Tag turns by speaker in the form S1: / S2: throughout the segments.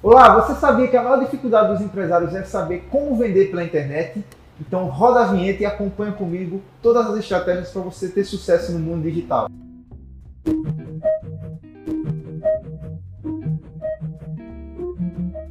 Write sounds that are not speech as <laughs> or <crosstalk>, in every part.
S1: Olá, você sabia que a maior dificuldade dos empresários é saber como vender pela internet? Então roda a vinheta e acompanha comigo todas as estratégias para você ter sucesso no mundo digital.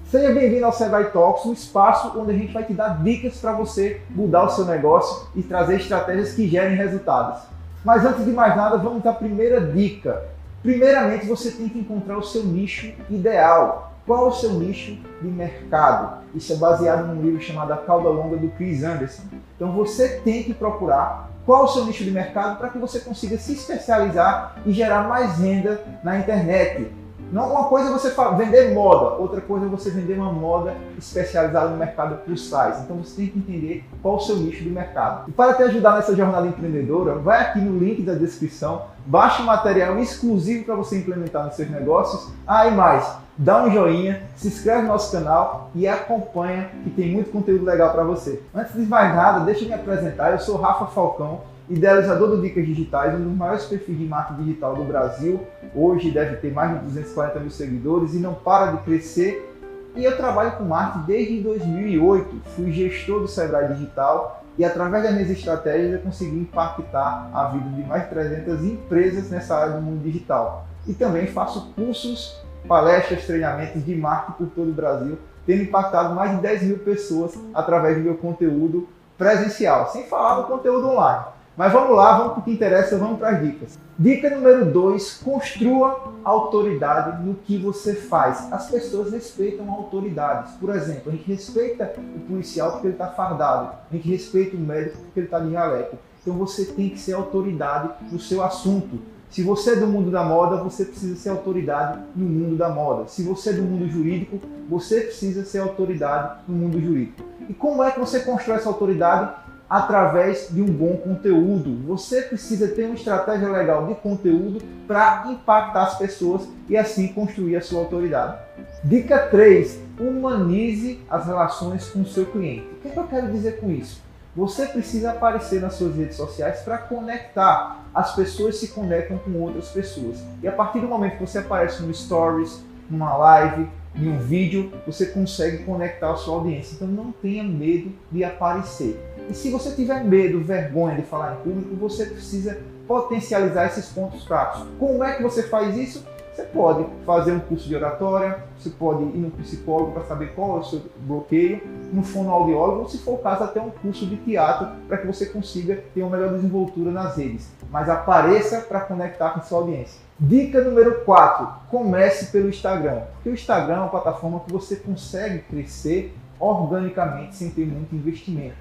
S1: Seja bem-vindo ao Sebrae Talks, um espaço onde a gente vai te dar dicas para você mudar o seu negócio e trazer estratégias que gerem resultados. Mas antes de mais nada, vamos à primeira dica. Primeiramente, você tem que encontrar o seu nicho ideal. Qual o seu nicho de mercado? Isso é baseado num livro chamado A Cauda Longa do Chris Anderson. Então você tem que procurar qual o seu nicho de mercado para que você consiga se especializar e gerar mais renda na internet. Não, uma coisa é você vender moda, outra coisa é você vender uma moda especializada no mercado plus size. Então você tem que entender qual o seu nicho de mercado. E para te ajudar nessa jornada empreendedora, vai aqui no link da descrição, baixe um material exclusivo para você implementar nos seus negócios. Ah, e mais, dá um joinha, se inscreve no nosso canal e acompanha que tem muito conteúdo legal para você. Antes de mais nada, deixa eu me apresentar. Eu sou Rafa Falcão idealizador do Dicas Digitais, um dos maiores perfis de marketing digital do Brasil. Hoje deve ter mais de 240 mil seguidores e não para de crescer. E eu trabalho com marketing desde 2008. Fui gestor do Sebrae Digital e através das minhas estratégias eu consegui impactar a vida de mais de 300 empresas nessa área do mundo digital. E também faço cursos, palestras, treinamentos de marketing por todo o Brasil, tendo impactado mais de 10 mil pessoas através do meu conteúdo presencial, sem falar do conteúdo online. Mas vamos lá, vamos para o que interessa, vamos para as dicas. Dica número 2, construa autoridade no que você faz. As pessoas respeitam autoridades. Por exemplo, a gente respeita o policial porque ele está fardado, a gente respeita o médico porque ele está de jaleco. Então você tem que ser autoridade no seu assunto. Se você é do mundo da moda, você precisa ser autoridade no mundo da moda. Se você é do mundo jurídico, você precisa ser autoridade no mundo jurídico. E como é que você constrói essa autoridade? através de um bom conteúdo. Você precisa ter uma estratégia legal de conteúdo para impactar as pessoas e assim construir a sua autoridade. Dica 3: humanize as relações com o seu cliente. O que, é que eu quero dizer com isso? Você precisa aparecer nas suas redes sociais para conectar. As pessoas se conectam com outras pessoas. E a partir do momento que você aparece no Stories, numa live, em um vídeo, você consegue conectar a sua audiência. Então não tenha medo de aparecer. E se você tiver medo, vergonha de falar em público, você precisa potencializar esses pontos fracos. Como é que você faz isso? Você pode fazer um curso de oratória, você pode ir no psicólogo para saber qual é o seu bloqueio, no fonoaudiólogo, ou se for o caso, até um curso de teatro para que você consiga ter uma melhor desenvoltura nas redes. Mas apareça para conectar com sua audiência. Dica número 4: comece pelo Instagram. Porque o Instagram é uma plataforma que você consegue crescer organicamente sem ter muito investimento.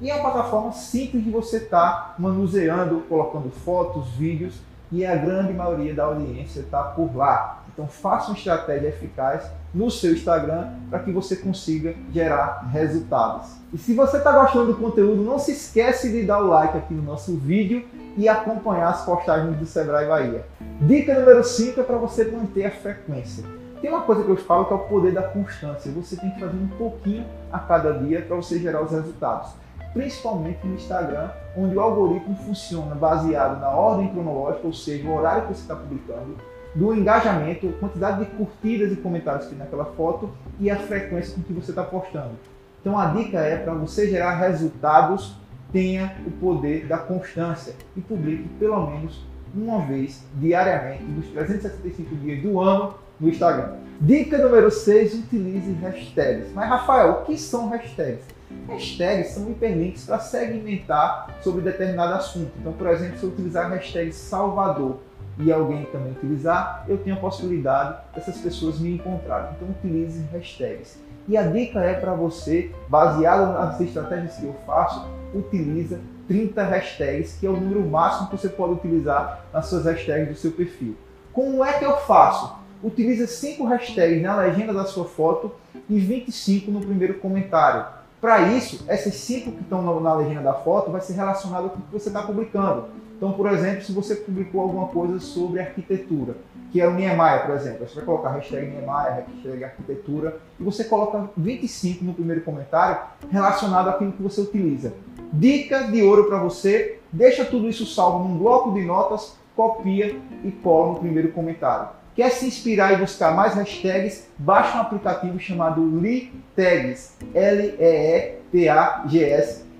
S1: E é uma plataforma simples de você estar tá manuseando, colocando fotos, vídeos e a grande maioria da audiência está por lá. Então faça uma estratégia eficaz no seu Instagram para que você consiga gerar resultados. E se você está gostando do conteúdo, não se esquece de dar o like aqui no nosso vídeo e acompanhar as postagens do Sebrae Bahia. Dica número 5 é para você manter a frequência. Tem uma coisa que eu falo que é o poder da constância. Você tem que fazer um pouquinho a cada dia para você gerar os resultados principalmente no Instagram, onde o algoritmo funciona baseado na ordem cronológica, ou seja, o horário que você está publicando, do engajamento, quantidade de curtidas e comentários que tem naquela foto e a frequência com que você está postando. Então a dica é para você gerar resultados, tenha o poder da constância e publique pelo menos uma vez diariamente dos 365 dias do ano no Instagram. Dica número 6, utilize hashtags. Mas Rafael, o que são hashtags? Hashtags são hiperlinks para segmentar sobre determinado assunto. Então, por exemplo, se eu utilizar a hashtag Salvador e alguém também utilizar, eu tenho a possibilidade dessas pessoas me encontrarem. Então, utilize hashtags. E a dica é para você, baseado nas estratégias que eu faço, utiliza 30 hashtags, que é o número máximo que você pode utilizar nas suas hashtags do seu perfil. Como é que eu faço? Utilize 5 hashtags na legenda da sua foto e 25 no primeiro comentário. Para isso, essas cinco que estão na legenda da foto vai ser relacionado com o que você está publicando. Então, por exemplo, se você publicou alguma coisa sobre arquitetura, que é o Niemeyer, por exemplo, você vai colocar hashtag Niemeyer, hashtag arquitetura, e você coloca 25 no primeiro comentário relacionado àquilo que você utiliza. Dica de ouro para você, deixa tudo isso salvo num bloco de notas, copia e cola no primeiro comentário. Quer se inspirar e buscar mais hashtags? Baixe um aplicativo chamado LeeTags, L-E-E-T-A-G-S,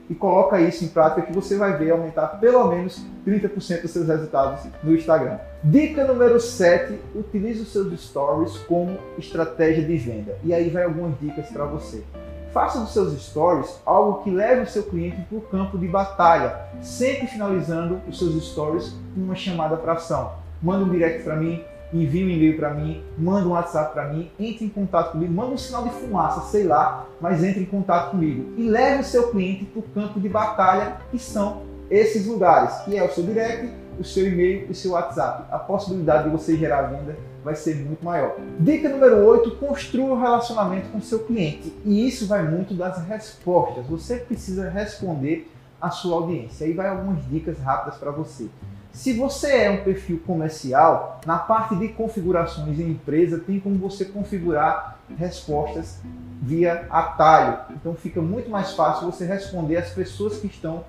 S1: e coloca isso em prática que você vai ver aumentar pelo menos 30% dos seus resultados no Instagram. Dica número 7, utilize os seus stories como estratégia de venda. E aí vai algumas dicas para você. Faça dos seus stories algo que leve o seu cliente para o campo de batalha, sempre finalizando os seus stories com uma chamada para ação. Manda um direct para mim, envie um e-mail para mim, manda um WhatsApp para mim, entre em contato comigo, manda um sinal de fumaça, sei lá, mas entre em contato comigo e leve o seu cliente para o campo de batalha, que são esses lugares, que é o seu direct, o seu e-mail e o seu WhatsApp. A possibilidade de você gerar venda vai ser muito maior. Dica número 8, construa um relacionamento com o seu cliente. E isso vai muito das respostas. Você precisa responder à sua audiência. Aí vai algumas dicas rápidas para você. Se você é um perfil comercial, na parte de configurações em empresa tem como você configurar respostas via atalho. Então fica muito mais fácil você responder às pessoas que estão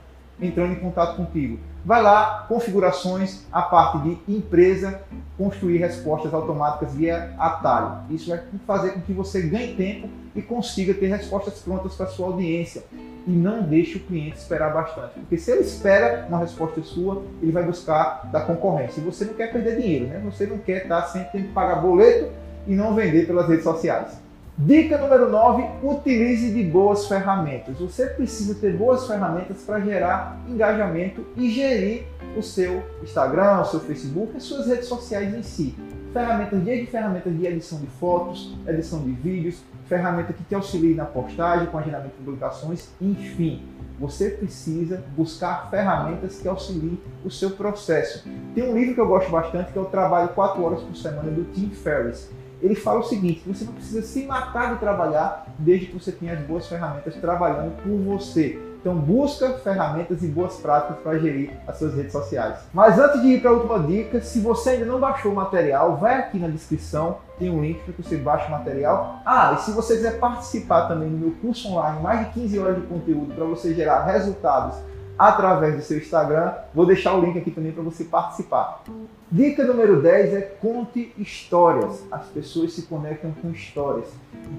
S1: entrando em contato contigo. Vai lá, configurações, a parte de empresa, construir respostas automáticas via atalho. Isso vai fazer com que você ganhe tempo e consiga ter respostas prontas para sua audiência e não deixe o cliente esperar bastante. Porque se ele espera uma resposta sua, ele vai buscar da concorrência. E você não quer perder dinheiro, né? Você não quer estar sempre tendo que pagar boleto e não vender pelas redes sociais. Dica número 9, utilize de boas ferramentas. Você precisa ter boas ferramentas para gerar engajamento e gerir o seu Instagram, o seu Facebook, as suas redes sociais em si. Ferramentas de ferramentas de edição de fotos, edição de vídeos, ferramenta que te auxilie na postagem, com agendamento de publicações, enfim. Você precisa buscar ferramentas que auxiliem o seu processo. Tem um livro que eu gosto bastante, que é o Trabalho 4 Horas por Semana, do Tim Ferriss. Ele fala o seguinte, você não precisa se matar de trabalhar desde que você tenha as boas ferramentas trabalhando por você. Então busca ferramentas e boas práticas para gerir as suas redes sociais. Mas antes de ir para a última dica, se você ainda não baixou o material, vai aqui na descrição, tem um link para que você baixe o material. Ah, e se você quiser participar também do meu curso online, mais de 15 horas de conteúdo para você gerar resultados através do seu Instagram, vou deixar o link aqui também para você participar. Dica número 10 é conte histórias. As pessoas se conectam com histórias.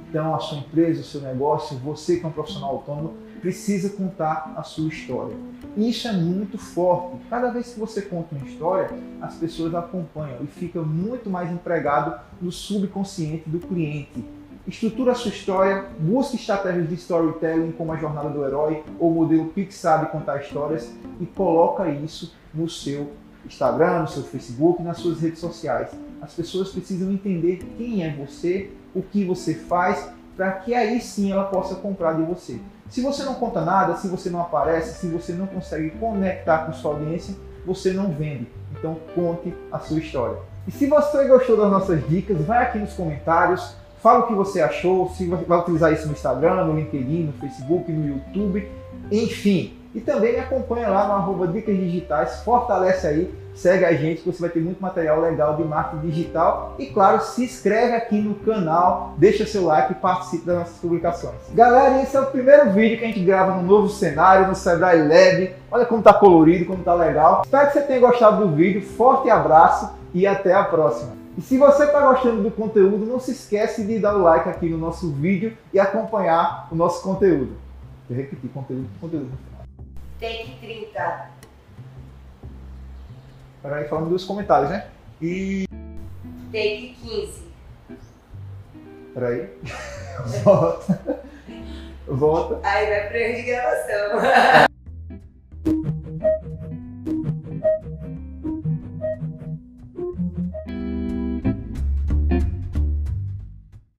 S1: Então, a sua empresa, o seu negócio, você que é um profissional autônomo, precisa contar a sua história. Isso é muito forte. Cada vez que você conta uma história, as pessoas acompanham e fica muito mais empregado no subconsciente do cliente. Estrutura a sua história, busque estratégias de storytelling como a jornada do herói ou o modelo Pixar de contar histórias e coloca isso no seu Instagram, no seu Facebook, nas suas redes sociais. As pessoas precisam entender quem é você, o que você faz, para que aí sim ela possa comprar de você. Se você não conta nada, se você não aparece, se você não consegue conectar com sua audiência, você não vende. Então conte a sua história. E se você gostou das nossas dicas, vai aqui nos comentários, fala o que você achou, se vai utilizar isso no Instagram, no LinkedIn, no Facebook, no YouTube, enfim. E também me acompanha lá no arroba Dicas Digitais, fortalece aí segue a gente que você vai ter muito material legal de marketing digital e claro, se inscreve aqui no canal, deixa seu like e participe das nossas publicações. Galera, esse é o primeiro vídeo que a gente grava no novo cenário, no Sebrae Lab. Olha como tá colorido, como tá legal. Espero que você tenha gostado do vídeo. Forte abraço e até a próxima. E se você está gostando do conteúdo, não se esquece de dar o like aqui no nosso vídeo e acompanhar o nosso conteúdo. Vou repetir, conteúdo, conteúdo.
S2: Take 30.
S1: Peraí, falando dos comentários, né? E.
S2: Take 15.
S1: Peraí. <laughs> Volta. Volta.
S2: Aí vai pro erro de gravação. <laughs>